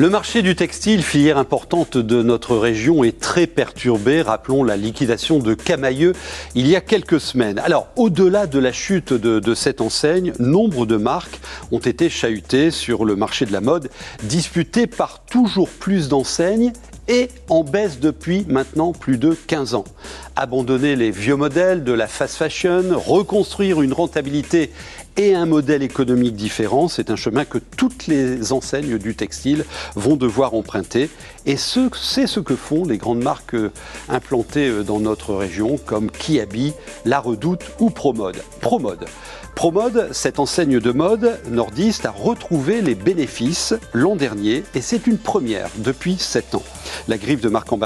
Le marché du textile, filière importante de notre région, est très perturbé. Rappelons la liquidation de Camailleux il y a quelques semaines. Alors, au-delà de la chute de, cette enseigne, nombre de marques ont été chahutées sur le marché de la mode, disputées par toujours plus d'enseignes et en baisse depuis maintenant plus de 15 ans. Abandonner les vieux modèles de la fast fashion, reconstruire une rentabilité et un modèle économique différent, c'est un chemin que toutes les enseignes du textile vont devoir emprunter. Et c'est ce que font les grandes marques euh, implantées euh, dans notre région comme Kiabi, La Redoute ou Promode. Promode. Cette enseigne de mode nordiste, a retrouvé les bénéfices l'an dernier et c'est une première depuis 7 ans. La griffe de Marc en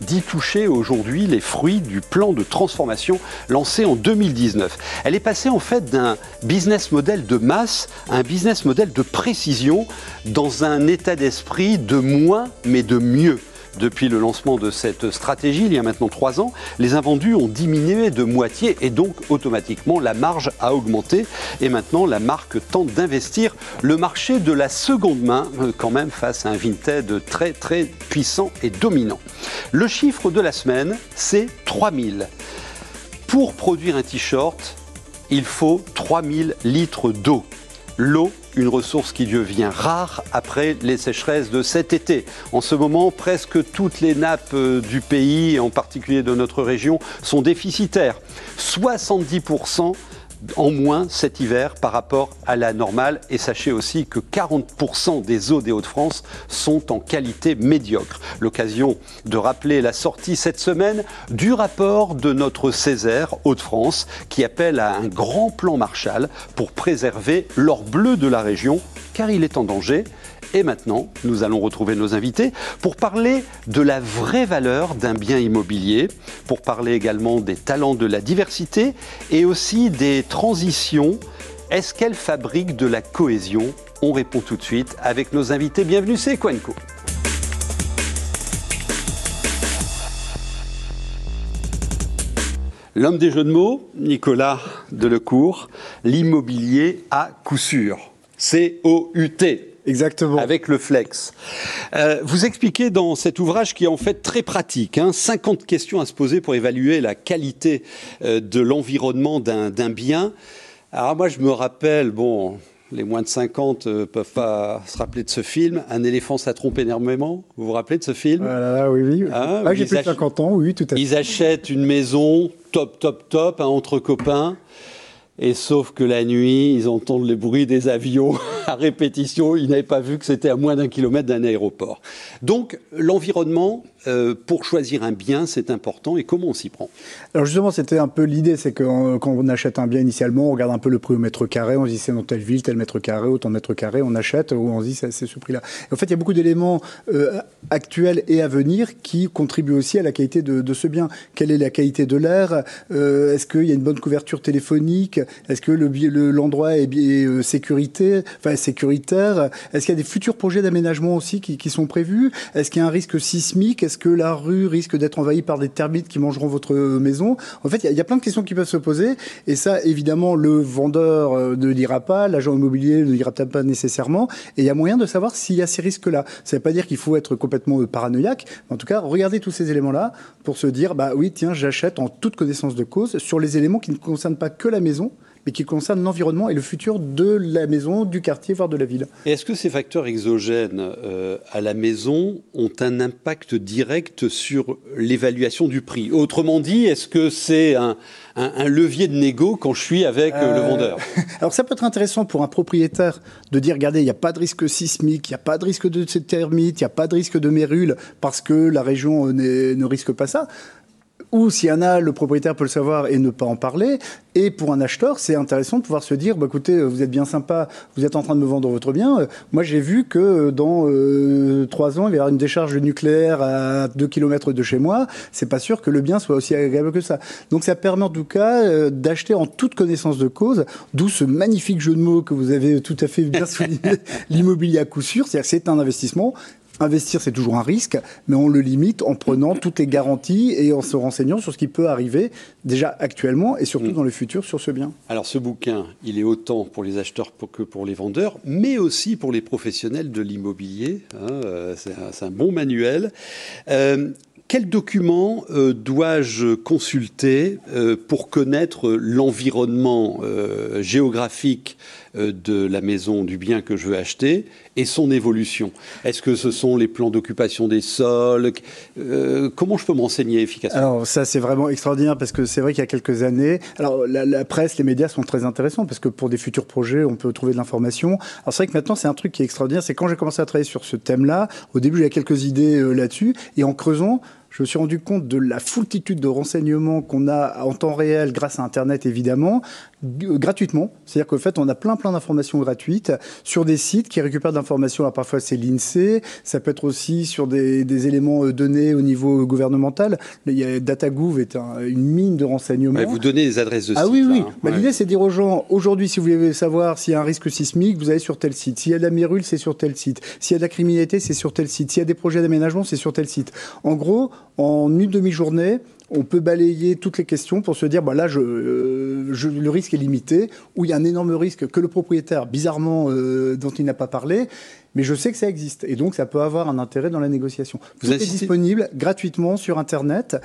dit toucher aujourd'hui les fruits du plan de transformation lancé en 2019. Elle est passée en fait d'un business model de masse à un business model de précision dans un état d'esprit de moins mais de mieux. Depuis le lancement de cette stratégie, il y a maintenant trois ans, les invendus ont diminué de moitié et donc automatiquement la marge a augmenté. Et maintenant, la marque tente d'investir le marché de la seconde main, euh, quand même face à un Vinted très très puissant et dominant. Le chiffre de la semaine, c'est 3000. Pour produire un t-shirt, il faut 3000 litres d'eau. L'eau une ressource qui devient rare après les sécheresses de cet été. En ce moment, presque toutes les nappes euh, du pays, en particulier de notre région, sont déficitaires. 70% en moins cet hiver par rapport à la normale. Et sachez aussi que 40% des eaux des Hauts-de-France sont en qualité médiocre. L'occasion de rappeler la sortie cette semaine du rapport de notre Césaire Hauts-de-France qui appelle à un grand plan Marshall pour préserver l'or bleu de la région car il est en danger et maintenant, nous allons retrouver nos invités pour parler de la vraie valeur d'un bien immobilier, pour parler également des talents de la diversité et aussi des transitions. Est-ce qu'elle fabrique de la cohésion? On répond tout de suite avec nos invités. Bienvenue, c'est Quenco. L'homme des jeux de mots, Nicolas Delecourt, l'immobilier à coup sûr. C-O-U-T. Exactement. Avec le flex. Euh, vous expliquez dans cet ouvrage qui est en fait très pratique, hein, 50 questions à se poser pour évaluer la qualité euh, de l'environnement d'un bien. Alors moi je me rappelle, bon, les moins de 50 ne euh, peuvent pas se rappeler de ce film. Un éléphant, ça trompe énormément. Vous vous rappelez de ce film? Ah Oui, oui. Hein, ah, J'ai plus de 50 ans, oui, tout à fait. Ils achètent une maison top, top, top, hein, entre copains. Et sauf que la nuit, ils entendent le bruit des avions à répétition. Ils n'avaient pas vu que c'était à moins d'un kilomètre d'un aéroport. Donc, l'environnement, euh, pour choisir un bien, c'est important. Et comment on s'y prend? Alors justement, c'était un peu l'idée, c'est que euh, quand on achète un bien initialement, on regarde un peu le prix au mètre carré, on se dit c'est dans telle ville, tel mètre carré, autant de mètres carrés, on achète, ou on se dit c'est ce prix-là. En fait, il y a beaucoup d'éléments euh, actuels et à venir qui contribuent aussi à la qualité de, ce bien. Quelle est la qualité de l'air? Est-ce qu'il y a une bonne couverture téléphonique? Est-ce que l'endroit le, est, sécurité, enfin, sécuritaire? Est-ce qu'il y a des futurs projets d'aménagement aussi qui sont prévus? Est-ce qu'il y a un risque sismique? Est-ce que la rue risque d'être envahie par des termites qui mangeront votre maison? En fait, il y, a plein de questions qui peuvent se poser. Et ça, évidemment, le vendeur euh, ne dira pas, l'agent immobilier ne dira pas nécessairement. Et il y a moyen de savoir s'il y a ces risques-là. Ça ne veut pas dire qu'il faut être complètement paranoïaque. Mais en tout cas, regardez tous ces éléments-là pour se dire, bah oui, tiens, j'achète en toute connaissance de cause sur les éléments qui ne concernent pas que la maison, mais qui concerne l'environnement et le futur de la maison, du quartier, voire de la ville. Est-ce que ces facteurs exogènes euh, à la maison ont un impact direct sur l'évaluation du prix? Autrement dit, est-ce que c'est un, levier de négo quand je suis avec euh, le euh, vendeur? Alors ça peut être intéressant pour un propriétaire de dire, regardez, il n'y a pas de risque sismique, il n'y a pas de risque de thermite, il n'y a pas de risque de mérule, parce que la région ne risque pas ça ou s'il y en a, le propriétaire peut le savoir et ne pas en parler. Et pour un acheteur, c'est intéressant de pouvoir se dire, bah, écoutez, vous êtes bien sympa, vous êtes en train de me vendre votre bien. Moi, j'ai vu que dans euh, trois ans, il va y avoir une décharge nucléaire à 2 km de chez moi. C'est pas sûr que le bien soit aussi agréable que ça. Donc, ça permet en tout cas euh, d'acheter en toute connaissance de cause, d'où ce magnifique jeu de mots que vous avez tout à fait bien souligné, l'immobilier à coup sûr. C'est-à-dire c'est un investissement investir, c'est toujours un risque, mais on le limite en prenant toutes les garanties et en se renseignant sur ce qui peut arriver déjà actuellement et surtout mm. dans le futur sur ce bien. Alors ce bouquin, il est autant pour les acheteurs que pour les vendeurs, mais aussi pour les professionnels de l'immobilier. Hein, euh, c'est un, bon manuel. Euh, quel document euh, dois-je consulter euh, pour connaître l'environnement géographique de la maison, du bien que je veux acheter et son évolution. Est-ce que ce sont les plans d'occupation des sols Comment je peux m'enseigner efficacement? Alors ça c'est vraiment extraordinaire parce que c'est vrai qu'il y a quelques années, alors la, presse, les médias sont très intéressants parce que pour des futurs projets on peut trouver de l'information. Alors c'est vrai que maintenant c'est un truc qui est extraordinaire, c'est quand j'ai commencé à travailler sur ce thème-là, au début j'avais quelques idées là-dessus et en creusant, je me suis rendu compte de la foultitude de renseignements qu'on a en temps réel grâce à Internet, évidemment, gratuitement. C'est-à-dire qu'en fait, on a plein, plein d'informations gratuites sur des sites qui récupèrent de l'information. Alors, parfois, c'est l'INSEE. Ça peut être aussi sur des, des, éléments euh, donnés au niveau gouvernemental. Il y a DataGouv est une mine de renseignements. vous donnez les adresses de ah, sites. Ah oui, oui. Hein. Bah, l'idée, c'est de dire aux gens, aujourd'hui, si vous voulez savoir s'il y a un risque sismique, vous allez sur tel site. S'il y a de la mérule, c'est sur tel site. S'il y a de la criminalité, c'est sur tel site. S'il y a des projets d'aménagement, c'est sur tel site. En gros, en une demi-journée, on peut balayer toutes les questions pour se dire, bah là, euh, je, le risque est limité, ou il y a un énorme risque que le propriétaire, bizarrement, euh, dont il n'a pas parlé, mais je sais que ça existe. Et donc, ça peut avoir un intérêt dans la négociation. Vous êtes disponible gratuitement sur Internet.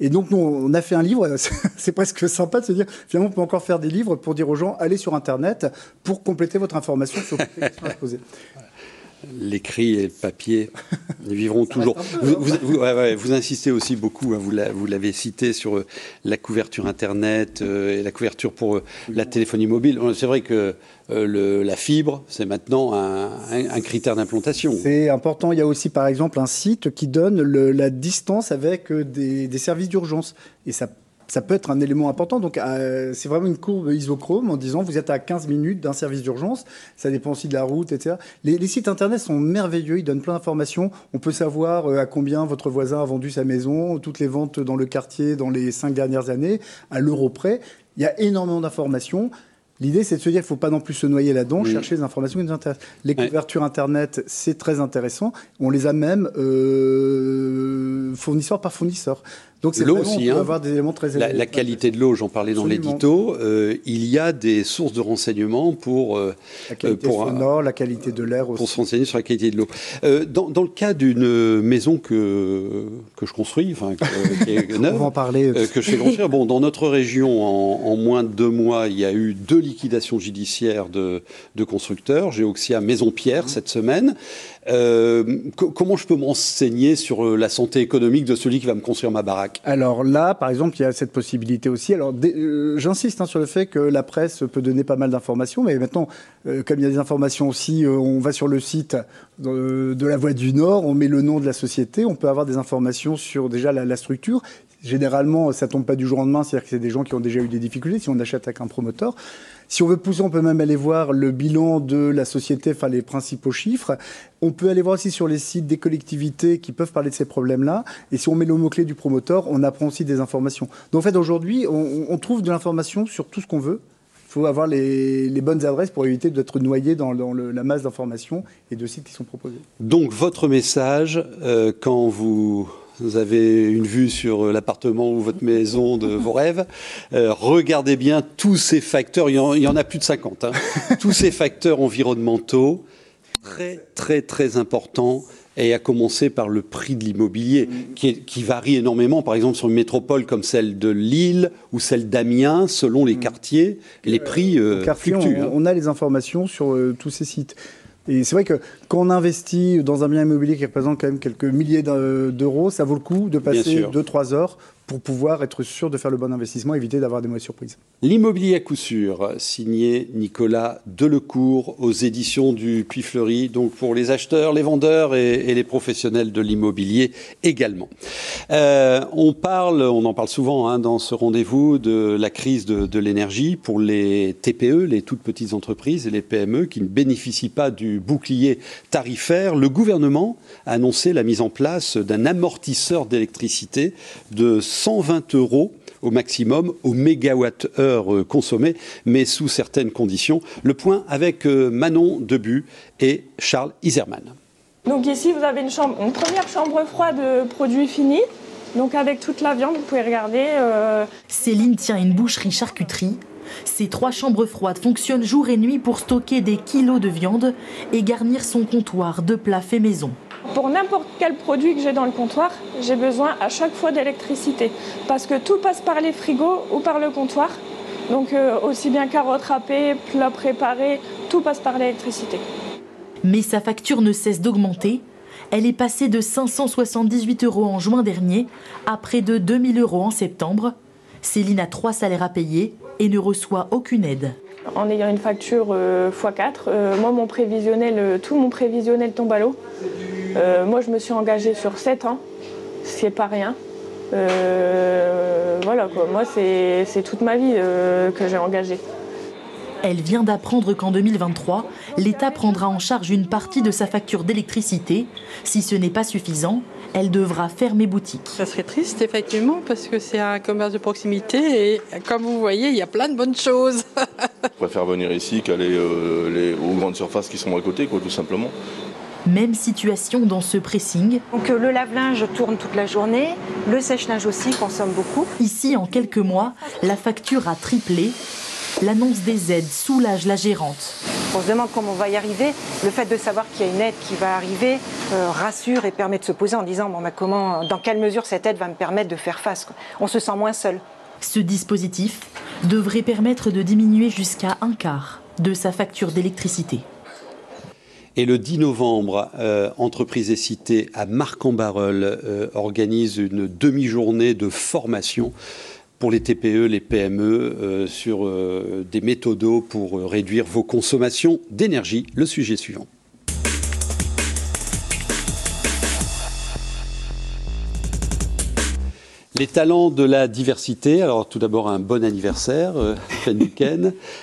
Et donc, nous, on a fait un livre. C'est presque sympa de se dire, finalement, on peut encore faire des livres pour dire aux gens, allez sur Internet pour compléter votre information sur les questions à poser l'écrit et le papier vivront toujours. Vous, insistez aussi beaucoup, hein, vous l'avez cité, sur euh, la couverture Internet euh, et la couverture pour euh, la téléphonie mobile. C'est vrai que la fibre, c'est maintenant un, critère d'implantation. C'est important. Il y a aussi, par exemple, un site qui donne la distance avec des, des services d'urgence. Et ça ça peut être un élément important. Donc, euh, c'est vraiment une courbe isochrome en disant vous êtes à 15 minutes d'un service d'urgence. Ça dépend aussi de la route, etc. Les, sites internet sont merveilleux. Ils donnent plein d'informations. On peut savoir euh, à combien votre voisin a vendu sa maison, toutes les ventes dans le quartier dans les cinq dernières années, à l'euro près. Il y a énormément d'informations. L'idée, c'est de se dire qu'il ne faut pas non plus se noyer là-dedans, chercher des informations qui nous intéressent. Les couvertures Internet, c'est très intéressant. On les a même euh, fournisseur par fournisseur. Donc c'est l'eau aussi. On hein. avoir des éléments très la, la qualité de l'eau, j'en parlais dans l'édito. Euh, il y a des sources de renseignements pour euh, la qualité pour sonore, la qualité de l'air aussi. Pour se renseigner sur la qualité de l'eau. Euh, dans, dans, le cas d'une maison que que je construis, enfin qui est neuve, on va en parler. que je fais construire. Bon, dans notre région, en, en, moins de deux mois, il y a eu deux liquidations judiciaires de, de constructeurs. Géoxia Maison Pierre cette semaine. comment je peux m'enseigner sur la santé économique de celui qui va me construire ma baraque? Alors là, par exemple, il y a cette possibilité aussi. Alors euh, j'insiste hein, sur le fait que la presse peut donner pas mal d'informations, mais maintenant, euh, comme il y a des informations aussi, euh, on va sur le site de, la Voie du Nord, on met le nom de la société, on peut avoir des informations sur déjà la, la structure. Généralement, ça tombe pas du jour au lendemain, c'est-à-dire que c'est des gens qui ont déjà eu des difficultés si on achète avec un promoteur. Si on veut pousser, on peut même aller voir le bilan de la société, enfin les principaux chiffres. On peut aller voir aussi sur les sites des collectivités qui peuvent parler de ces problèmes-là. Et si on met le mot-clé du promoteur, on apprend aussi des informations. Donc en fait, aujourd'hui, on, trouve de l'information sur tout ce qu'on veut. Il faut avoir les, bonnes adresses pour éviter d'être noyé dans, la masse d'informations et de sites qui sont proposés. Donc votre message, euh, quand vous vous avez une vue sur euh, l'appartement ou votre maison de vos rêves. Euh, regardez bien tous ces facteurs, il y en, a plus de 50, hein. tous ces facteurs environnementaux, très très très importants et à commencer par le prix de l'immobilier, qui, varie énormément, par exemple sur une métropole comme celle de Lille ou celle d'Amiens, selon les quartiers, les prix euh, fluctuent. On, hein. on, a les informations sur tous ces sites. Et c'est vrai que quand on investit dans un bien immobilier qui représente quand même quelques milliers d'euros, ça vaut le coup de passer 2-3 heures pour pouvoir être sûr de faire le bon investissement, éviter d'avoir des mauvaises surprises. L'immobilier à coup sûr, signé Nicolas Delecourt aux éditions du Puy Fleury, donc pour les acheteurs, les vendeurs et, les professionnels de l'immobilier également. Euh, on parle, on en parle souvent hein, dans ce rendez-vous de la crise de, l'énergie pour les TPE, les toutes petites entreprises et les PME qui ne bénéficient pas du bouclier tarifaire. Le gouvernement a annoncé la mise en place d'un amortisseur d'électricité de 120 euros au maximum au mégawatt-heure euh, consommé, mais sous certaines conditions. Le point avec euh, Manon Debu et Charles Iserman. Donc ici, vous avez une, chambre, une première chambre froide de produits finis. Donc avec toute la viande, vous pouvez regarder. Euh, Céline tient une boucherie charcuterie. Ces trois chambres froides fonctionnent jour et nuit pour stocker des kilos de viande et garnir son comptoir de plats faits maison. Pour n'importe quel produit que j'ai dans le comptoir, j'ai besoin à chaque fois d'électricité. Parce que tout passe par les frigos ou par le comptoir. Donc euh, aussi bien carottes râpées, plats préparés, tout passe par l'électricité. Mais sa facture ne cesse d'augmenter. Elle est passée de 578 euros en juin dernier à près de 2000 euros en septembre. Céline a trois salaires à payer et ne reçoit aucune aide. En ayant une facture x4, euh, moi mon prévisionnel, tout mon prévisionnel tombe à l'eau. Euh, moi je me suis engagée sur 7 ans, ce qui n'est pas rien. Euh, voilà quoi, moi c'est toute ma vie que j'ai engagée. Elle vient d'apprendre qu'en 2023, l'État prendra en charge une partie de sa facture d'électricité. Si ce n'est pas suffisant, elle devra fermer boutique. Ça serait triste, effectivement, parce que c'est un commerce de proximité et comme vous voyez, il y a plein de bonnes choses. Je préfère venir ici qu'aller euh, aux grandes surfaces qui sont à côté, quoi, tout simplement. Même situation dans ce pressing. Donc euh, le lave-linge tourne toute la journée, le sèche-linge aussi consomme beaucoup. Ici, en quelques mois, la facture a triplé L'annonce des aides soulage la gérante. On se demande comment on va y arriver. Le fait de savoir qu'il y a une aide qui va arriver euh, rassure et permet de se poser en disant bon, bah, comment, dans quelle mesure cette aide va me permettre de faire face. On se sent moins seul. Ce dispositif devrait permettre de diminuer jusqu'à un quart de sa facture d'électricité. Et le 10 novembre, euh, Entreprise et Cité à Marc-en-Barœul euh, organise une demi-journée de formation pour les TPE, les PME, euh, sur des méthodos pour réduire vos consommations d'énergie. Le sujet suivant. Les talents de la diversité. Alors, tout d'abord, un bon anniversaire, euh,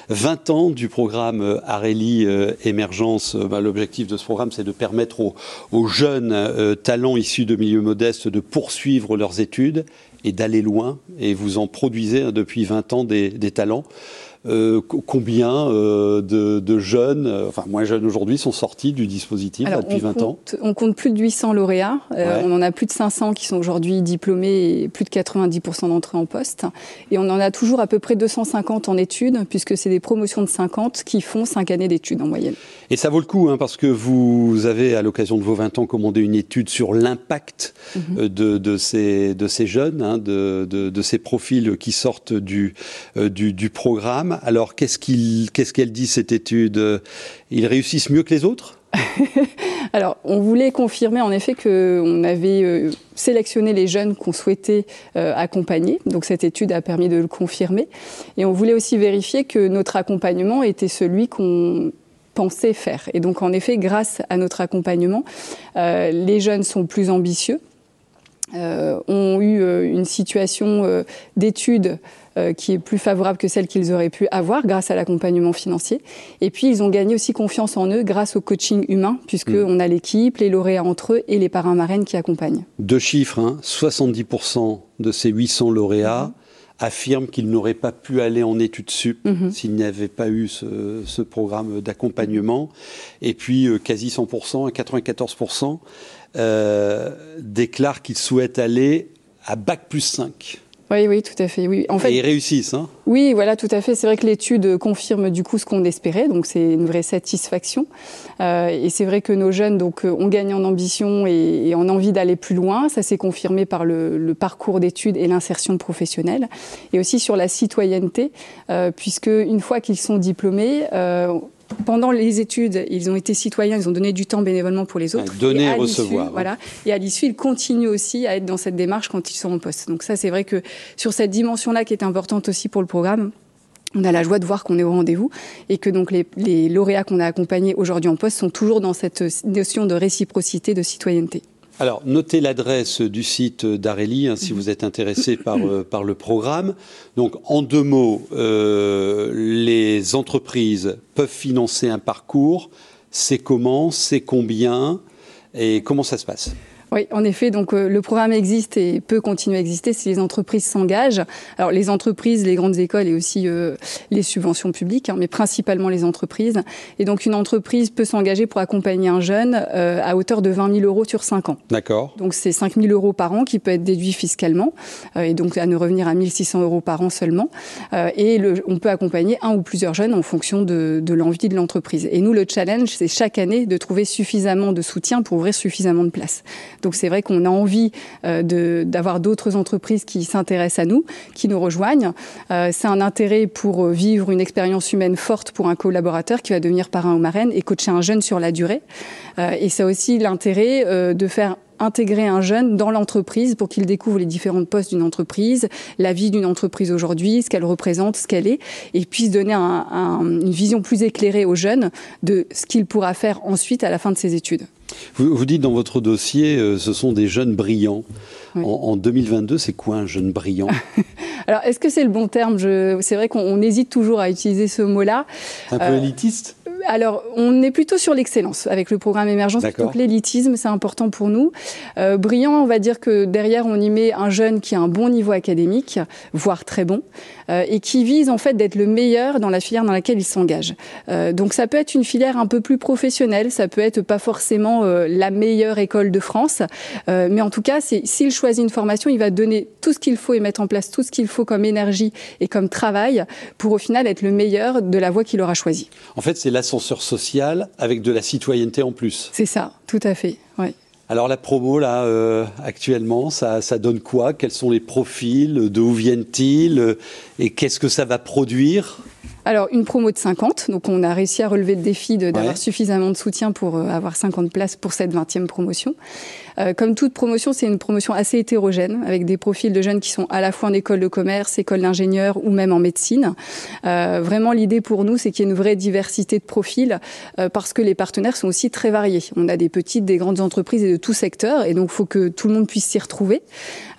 20 ans du programme Areli Émergence. Bah, l'objectif de ce programme, c'est de permettre aux, jeunes talents issus de milieux modestes de poursuivre leurs études et d'aller loin. Et vous en produisez depuis 20 ans des, des talents. Euh, combien euh, de, jeunes, euh, enfin moins jeunes aujourd'hui, sont sortis du dispositif depuis 20 ans On compte plus de 800 lauréats. on en a plus de 500 qui sont aujourd'hui diplômés et plus de 90% d'entrées en poste. Et on en a toujours à peu près 250 en études, puisque c'est des promotions de 50 qui font 5 années d'études en moyenne. Et ça vaut le coup, hein, parce que vous avez, à l'occasion de vos 20 ans, commandé une étude sur l'impact mhm. de, ces, de ces jeunes, hein, de, de, ces profils qui sortent du, du, du programme. Alors, qu'est-ce qu'elle dit, cette étude? Ils réussissent mieux que les autres? Alors, on voulait confirmer en effet qu'on avait euh, sélectionné les jeunes qu'on souhaitait euh, accompagner. Donc, cette étude a permis de le confirmer. Et on voulait aussi vérifier que notre accompagnement était celui qu'on pensait faire. Et donc, en effet, grâce à notre accompagnement, euh, les jeunes sont plus ambitieux. ont eu une situation d'études qui est plus favorable que celle qu'ils auraient pu avoir grâce à l'accompagnement financier. Et puis, ils ont gagné aussi confiance en eux grâce au coaching humain, puisqu'on mm. a l'équipe, les lauréats entre eux et les parrains marraines qui accompagnent. Deux chiffres, hein. 70% de ces 800 lauréats mm-hmm. affirment qu'ils n'auraient pas pu aller en études sup mm-hmm. s'ils n'avaient pas eu ce, programme d'accompagnement. Et puis, euh, quasi 100%, 94% euh, déclarent qu'ils souhaitent aller à Bac plus 5. Oui, oui, tout à fait. Oui. En fait, et ils réussissent. Hein oui, voilà, tout à fait. C'est vrai que l'étude confirme du coup ce qu'on espérait, donc c'est une vraie satisfaction. Euh, et c'est vrai que nos jeunes donc euh, ont gagné en ambition et, en envie d'aller plus loin. Ça s'est confirmé par le, parcours d'études et l'insertion professionnelle, et aussi sur la citoyenneté, euh, puisque une fois qu'ils sont diplômés pendant les études, ils ont été citoyens, ils ont donné du temps bénévolement pour les autres. donner et, recevoir. Voilà. Et à l'issue, ils continuent aussi à être dans cette démarche quand ils sont en poste. Donc ça, c'est vrai que sur cette dimension-là qui est importante aussi pour le programme, on a la joie de voir qu'on est au rendez-vous et que donc les, les lauréats qu'on a accompagnés aujourd'hui en poste sont toujours dans cette notion de réciprocité, de citoyenneté. Alors, notez l'adresse du site d'Areli hein, si vous êtes intéressé par, euh, par, le programme. Donc, en deux mots, euh, les entreprises peuvent financer un parcours. C'est comment C'est combien Et comment ça se passe? Oui, en effet, donc euh, le programme existe et peut continuer à exister si les entreprises s'engagent. Alors les entreprises, les grandes écoles et aussi euh, les subventions publiques, hein, mais principalement les entreprises. Et donc une entreprise peut s'engager pour accompagner un jeune euh, à hauteur de 20 000 euros sur 5 ans. D'accord. Donc c'est 5 000 euros par an qui peut être déduit fiscalement et donc à ne revenir à 1 600 euros par an seulement. et le, on peut accompagner un ou plusieurs jeunes en fonction de, de l'envie de l'entreprise. Et nous, le challenge, c'est chaque année de trouver suffisamment de soutien pour ouvrir suffisamment de places. Donc c'est vrai qu'on a envie euh, d'avoir d'autres entreprises qui s'intéressent à nous, qui nous rejoignent. Euh, c'est un intérêt pour vivre une expérience humaine forte pour un collaborateur qui va devenir parrain ou marraine et coacher un jeune sur la durée. Euh, et c'est aussi l'intérêt euh, de faire intégrer un jeune dans l'entreprise pour qu'il découvre les différents postes d'une entreprise, la vie d'une entreprise aujourd'hui, ce qu'elle représente, ce qu'elle est, et puisse donner un, un, une vision plus éclairée aux jeunes de ce qu'il pourra faire ensuite à la fin de ses études. Vous, vous dites dans votre dossier, euh, ce sont des jeunes brillants. Oui. En, en, 2022, c'est quoi un jeune brillant? Alors, est-ce que c'est le bon terme? C'est vrai qu'on hésite toujours à utiliser ce mot-là. Un peu euh, élitiste? Alors, on est plutôt sur l'excellence avec le programme émergence plutôt que l'élitisme, c'est important pour nous. Euh, brillant, on va dire que derrière, on y met un jeune qui a un bon niveau académique, voire très bon, euh, et qui vise en fait d'être le meilleur dans la filière dans laquelle il s'engage. Euh, donc, ça peut être une filière un peu plus professionnelle, ça peut être pas forcément euh, la meilleure école de France, euh, mais en tout cas, s'il choisit une formation, il va donner tout ce qu'il faut et mettre en place tout ce qu'il faut comme énergie et comme travail pour au final être le meilleur de la voie qu'il aura choisie. En fait, c'est l'ascenseur social avec de la citoyenneté en plus. C'est ça, tout à fait. Oui. Alors la promo là euh, actuellement, ça, ça, donne quoi? Quels sont les profils? D'où viennent-ils? Et qu'est-ce que ça va produire? Alors, une promo de 50. Donc, on a réussi à relever le défi d'avoir ouais. suffisamment de soutien pour euh, avoir 50 places pour cette 20e promotion. Euh, comme toute promotion, c'est une promotion assez hétérogène, avec des profils de jeunes qui sont à la fois en école de commerce, école d'ingénieur ou même en médecine. Euh, vraiment, l'idée pour nous, c'est qu'il y ait une vraie diversité de profils, euh, parce que les partenaires sont aussi très variés. On a des petites, des grandes entreprises et de tout secteur, et donc il faut que tout le monde puisse s'y retrouver.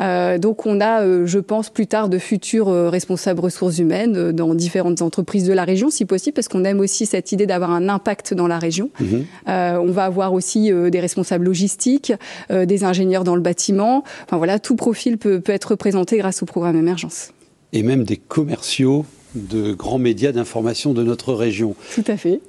Euh, donc, on a, je pense, plus tard de futurs responsables ressources humaines dans différentes entreprises de la région, si possible, parce qu'on aime aussi cette idée d'avoir un impact dans la région. Mmh. on va avoir aussi des responsables logistiques, euh, des ingénieurs dans le bâtiment. Enfin voilà, tout profil peut, peut être représenté grâce au programme Émergence. Et même des commerciaux de grands médias d'information de notre région. Tout à fait.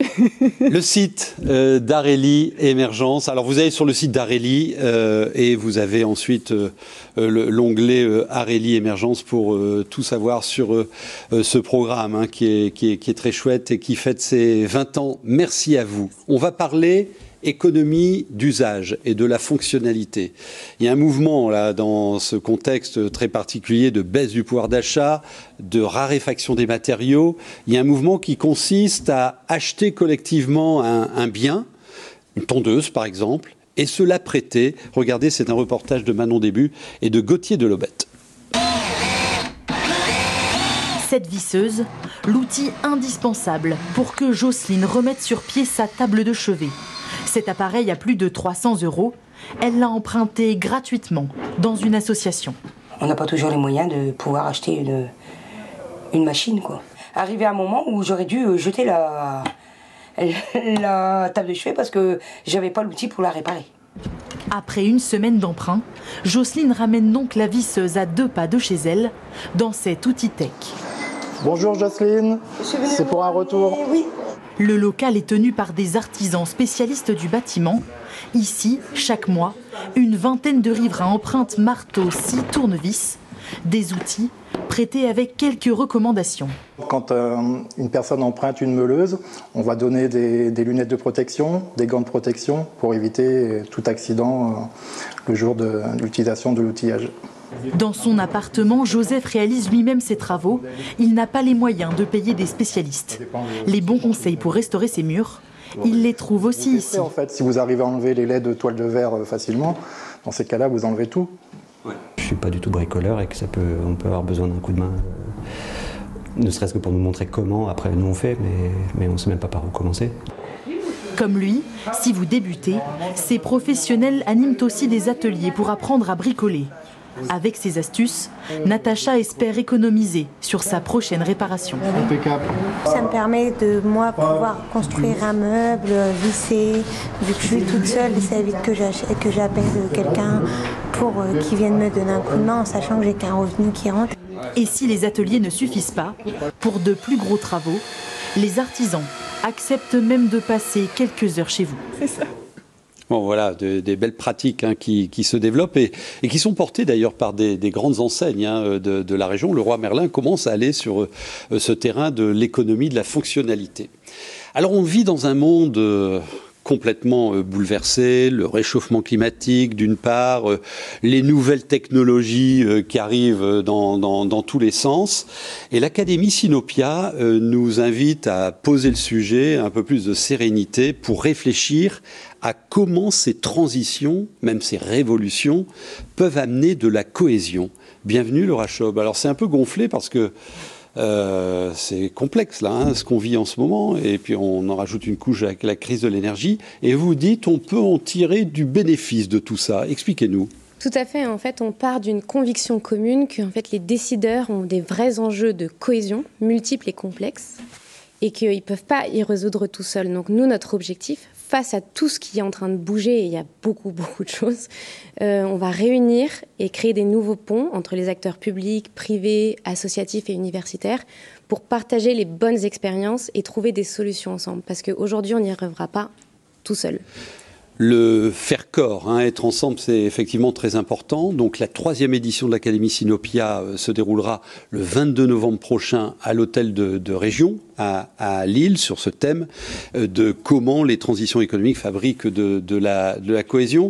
le site euh, d'Areli Émergence. Alors vous allez sur le site d'Areli euh, et vous avez ensuite euh, l'onglet Areli Émergence pour tout savoir sur ce programme hein, qui, est, qui, est, qui est très chouette et qui fête ses 20 ans. Merci à vous. On va parler économie d'usage et de la fonctionnalité. Il y a un mouvement là dans ce contexte très particulier de baisse du pouvoir d'achat, de raréfaction des matériaux. Il y a un mouvement qui consiste à acheter collectivement un, bien, une tondeuse par exemple, et se la prêter. Regardez, c'est un reportage de Manon Début et de Gauthier de Lobette. Cette visseuse, l'outil indispensable pour que Jocelyne remette sur pied sa table de chevet. Cet appareil à plus de 300 euros, elle l'a emprunté gratuitement dans une association. On n'a pas toujours les moyens de pouvoir acheter une, une machine. Quoi. Arrivé à un moment où j'aurais dû jeter la, la table de chevet parce que j'avais pas l'outil pour la réparer. Après une semaine d'emprunt, Jocelyne ramène donc la visseuse à deux pas de chez elle dans cet outil tech. Bonjour Jocelyne, c'est pour un retour. Oui. Le local est tenu par des artisans spécialistes du bâtiment. Ici, chaque mois, une vingtaine de riverains empruntent marteaux, scie, tournevis, des outils prêtés avec quelques recommandations. Quand euh, une personne emprunte une meuleuse, on va donner des, lunettes de protection, des gants de protection pour éviter tout accident euh, le jour de l'utilisation de l'outillage. Dans son appartement, Joseph réalise lui-même ses travaux. Il n'a pas les moyens de payer des spécialistes. Les bons conseils pour restaurer ses murs, il les trouve aussi ici. En fait, si vous arrivez à enlever les laits de toile de verre facilement, dans ces cas-là, vous enlevez tout. Ouais. Je suis pas du tout bricoleur et que ça peut, on peut avoir besoin d'un coup de main, ne serait-ce que pour nous montrer comment. Après, nous on fait, mais, mais on ne sait même pas par où commencer. Comme lui, si vous débutez, ces professionnels animent aussi des ateliers pour apprendre à bricoler. Avec ces astuces, Natacha espère économiser sur sa prochaine réparation. Ça me permet de moi pouvoir construire un meuble, visser. Vu que je suis toute seule, ça évite que j'appelle quelqu'un pour euh, qu'il vienne me donner un coup de main en sachant que j'ai qu'un revenu qui rentre. Et si les ateliers ne suffisent pas, pour de plus gros travaux, les artisans acceptent même de passer quelques heures chez vous. C'est ça. Bon, voilà, des belles pratiques hein, qui, se développent et, qui sont portées d'ailleurs par des, grandes enseignes hein, de, la région. Le roi Merlin commence à aller sur euh, ce terrain de l'économie, de la fonctionnalité. Alors on vit dans un monde euh, complètement euh, bouleversé, le réchauffement climatique d'une part, euh, les nouvelles technologies euh, qui arrivent dans, dans, tous les sens. Et l'Académie Sinopia nous invite à poser le sujet, un peu plus de sérénité, pour réfléchir à comment ces transitions, même ces révolutions, peuvent amener de la cohésion. Bienvenue Laura Chaub. Alors c'est un peu gonflé parce que euh, c'est complexe là, hein, ce qu'on vit en ce moment, et puis on en rajoute une couche avec la crise de l'énergie. Et vous dites, on peut en tirer du bénéfice de tout ça. Expliquez-nous. Tout à fait. En fait, on part d'une conviction commune que en fait, les décideurs ont des vrais enjeux de cohésion, multiples et complexes, et qu'ils ne peuvent pas y résoudre tout seuls. Donc nous, notre objectif, face à tout ce qui est en train de bouger, il y a beaucoup, beaucoup de choses, euh, on va réunir et créer des nouveaux ponts entre les acteurs publics, privés, associatifs et universitaires pour partager les bonnes expériences et trouver des solutions ensemble. Parce qu'aujourd'hui, on n'y arrivera pas tout seul le faire corps, hein, être ensemble, c'est effectivement très important. Donc la troisième édition de l'Académie Sinopia euh, se déroulera le 22 novembre prochain à l'hôtel de, région à, Lille sur ce thème euh, de comment les transitions économiques fabriquent de, la, de la cohésion.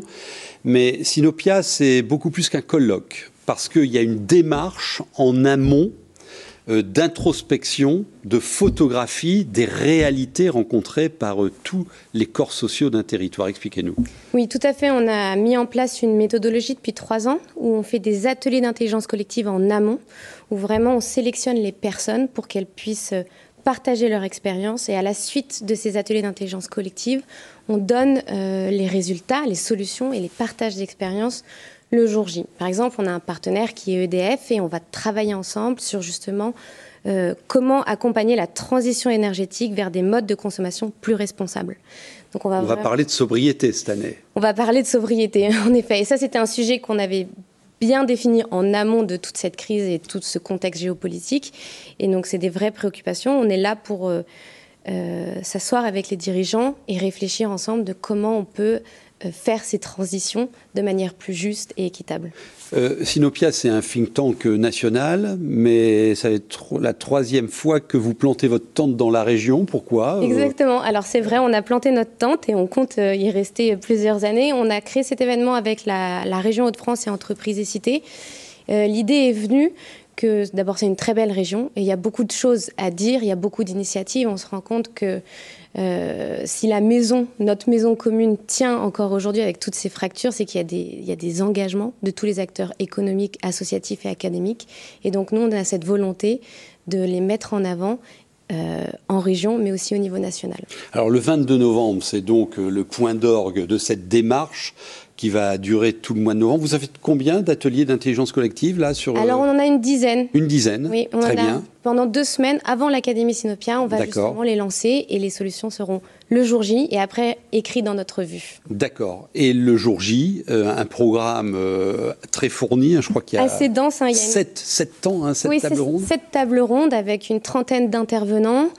Mais Sinopia, c'est beaucoup plus qu'un colloque parce qu'il y a une démarche en amont d'introspection, de photographie des réalités rencontrées par euh, tous les corps sociaux d'un territoire. Expliquez-nous. Oui, tout à fait. On a mis en place une méthodologie depuis trois ans où on fait des ateliers d'intelligence collective en amont, où vraiment on sélectionne les personnes pour qu'elles puissent euh, partager leur expérience et à la suite de ces ateliers d'intelligence collective, on donne les résultats, les solutions et les partages d'expériences le jour J. Par exemple, on a un partenaire qui est EDF et on va travailler ensemble sur justement euh, comment accompagner la transition énergétique vers des modes de consommation plus responsables. Donc on va, on va parler de sobriété cette année. On va parler de sobriété, en effet. Et ça, c'était un sujet qu'on avait bien défini en amont de toute cette crise et tout ce contexte géopolitique. Et donc, c'est des vraies préoccupations. On est là pour euh, euh, s'asseoir avec les dirigeants et réfléchir ensemble de comment on peut faire ces transitions de manière plus juste et équitable. Euh, Sinopia, c'est un think tank national, mais ça va être la troisième fois que vous plantez votre tente dans la région. Pourquoi euh, Exactement. Alors c'est vrai, on a planté notre tente et on compte y rester plusieurs années. On a créé cet événement avec la, région Hauts-de-France et Entreprises et Cités. L'idée est venue que d'abord c'est une très belle région et il y a beaucoup de choses à dire, il y a beaucoup d'initiatives. On se rend compte que euh, si la maison, notre maison commune tient encore aujourd'hui avec toutes ces fractures, c'est qu'il y, a des engagements de tous les acteurs économiques, associatifs et académiques. Et donc nous, on a cette volonté de les mettre en avant euh, en région, mais aussi au niveau national. Alors le 22 novembre, c'est donc euh, le point d'orgue de cette démarche qui va durer tout le mois de novembre. Vous avez combien d'ateliers d'intelligence collective là sur Alors on en a une dizaine. Une dizaine. Oui, on Très en a bien. Pendant deux semaines avant l'Académie Sinopia, on va justement les lancer et les solutions seront le jour J et après écrites dans notre vue. D'accord. Et le jour J, euh, un programme euh, très fourni, hein, je crois qu'il y a assez dense. Hein, il y a sept, sept temps, hein, sept oui, tables rondes. Sept tables rondes avec une trentaine d'intervenants.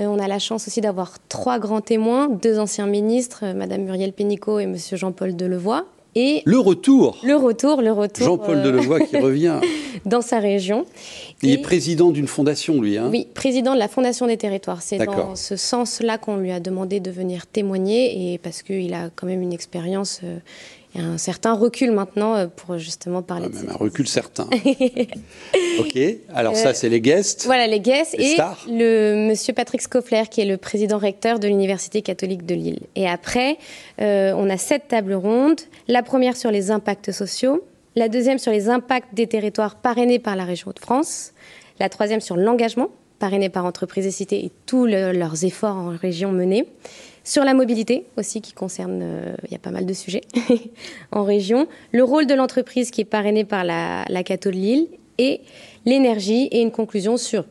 Euh, on a la chance aussi d'avoir trois grands témoins, deux anciens ministres, Madame Muriel Pénicaud et Monsieur Jean-Paul Delevoye, et le retour. Le retour, le retour. Jean-Paul Delevoye qui revient. Dans sa région. Il est président d'une fondation, lui. Hein oui, président de la Fondation des territoires. C'est dans ce sens-là qu'on lui a demandé de venir témoigner, et parce qu'il a quand même une expérience euh, et un certain recul maintenant euh, pour justement parler ah, de même Un recul certain. ok, alors ça, euh, c'est les guests. Voilà, les guests. et le monsieur Patrick Scoffler, qui est le président recteur de l'Université catholique de Lille. Et après, on a sept tables rondes. La première sur les impacts sociaux, la deuxième sur les impacts des territoires parrainés par la région de France, la troisième sur l'engagement, parrainé par entreprises et cités et tous leurs efforts en région menés. Sur la mobilité aussi, qui concerne, euh, il y a pas mal de sujets en région. Le rôle de l'entreprise qui est parrainé par la, la Cato de Lille et l'énergie et une conclusion sur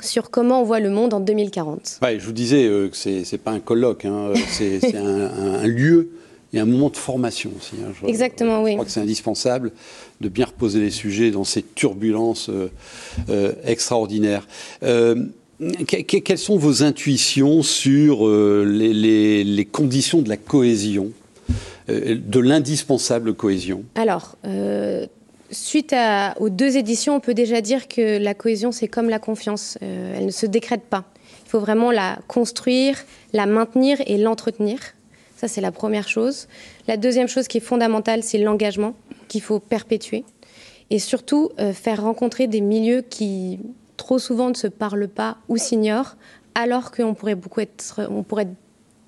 sur comment on voit le monde en 2040. je vous disais euh, que ce n'est pas un colloque, hein, c'est un, lieu et un moment de formation aussi. Hein. Exactement, oui. Je crois que c'est indispensable de bien reposer les sujets dans ces turbulences euh, euh, extraordinaires. Quelles sont vos intuitions sur les, les, conditions de la cohésion, de l'indispensable cohésion? Alors, Suite aux deux éditions, on peut déjà dire que la cohésion, c'est comme la confiance. Euh, elle ne se décrète pas. Il faut vraiment la construire, la maintenir et l'entretenir. Ça, c'est la première chose. La deuxième chose qui est fondamentale, c'est l'engagement qu'il faut perpétuer. Et surtout, euh, faire rencontrer des milieux qui, trop souvent, ne se parlent pas ou s'ignorent, alors qu'on pourrait, beaucoup être, être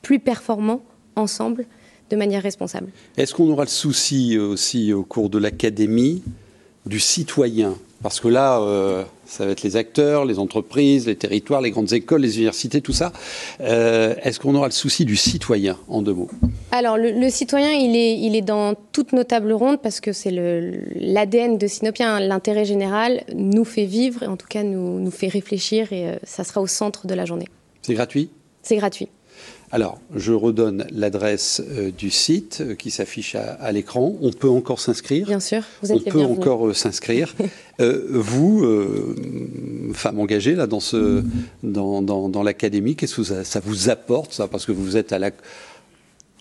plus performants ensemble de manière responsable. Est-ce qu'on aura le souci aussi au cours de l'académie du citoyen Parce que là, euh, ça va être les acteurs, les entreprises, les territoires, les grandes écoles, les universités, tout ça. Euh, est-ce qu'on aura le souci du citoyen, en deux mots? Alors, le, citoyen, il est, il est dans toutes nos tables rondes parce que c'est l'ADN de Sinopia. Hein. L'intérêt général nous fait vivre, et en tout cas nous, nous fait réfléchir, et euh, ça sera au centre de la journée. C'est gratuit? C'est gratuit. Alors, je redonne l'adresse euh, du site euh, qui s'affiche à, l'écran. On peut encore s'inscrire. Bien sûr, vous êtes On peut encore euh, s'inscrire. vous, femme engagée là dans ce, dans, dans, l'académie, qu'est-ce que ça, vous apporte ça? Parce que vous êtes à la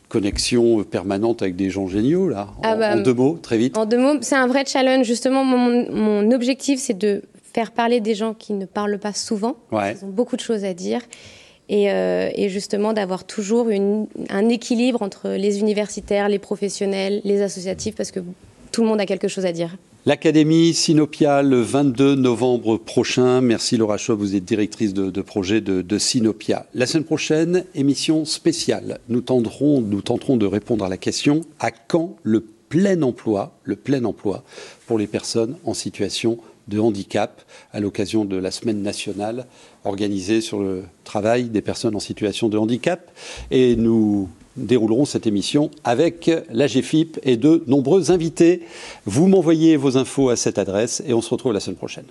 connexion permanente avec des gens géniaux là. En, ah bah, deux mots, très vite. En deux mots, c'est un vrai challenge. Justement, mon, mon objectif, c'est de faire parler des gens qui ne parlent pas souvent. Ils ont beaucoup de choses à dire euh, et, justement d'avoir toujours un équilibre entre les universitaires, les professionnels, les associatifs, parce que tout le monde a quelque chose à dire. L'Académie Sinopia le 22 novembre prochain. Merci Laura Chaub, vous êtes directrice de, projet de, Sinopia. La semaine prochaine, émission spéciale. Nous tenterons, nous tenterons de répondre à la question à quand le plein emploi, le plein emploi pour les personnes en situation de handicap à l'occasion de la semaine nationale organisée sur le travail des personnes en situation de handicap. Et nous déroulerons cette émission avec la GFIP et de nombreux invités. Vous m'envoyez vos infos à cette adresse et on se retrouve la semaine prochaine.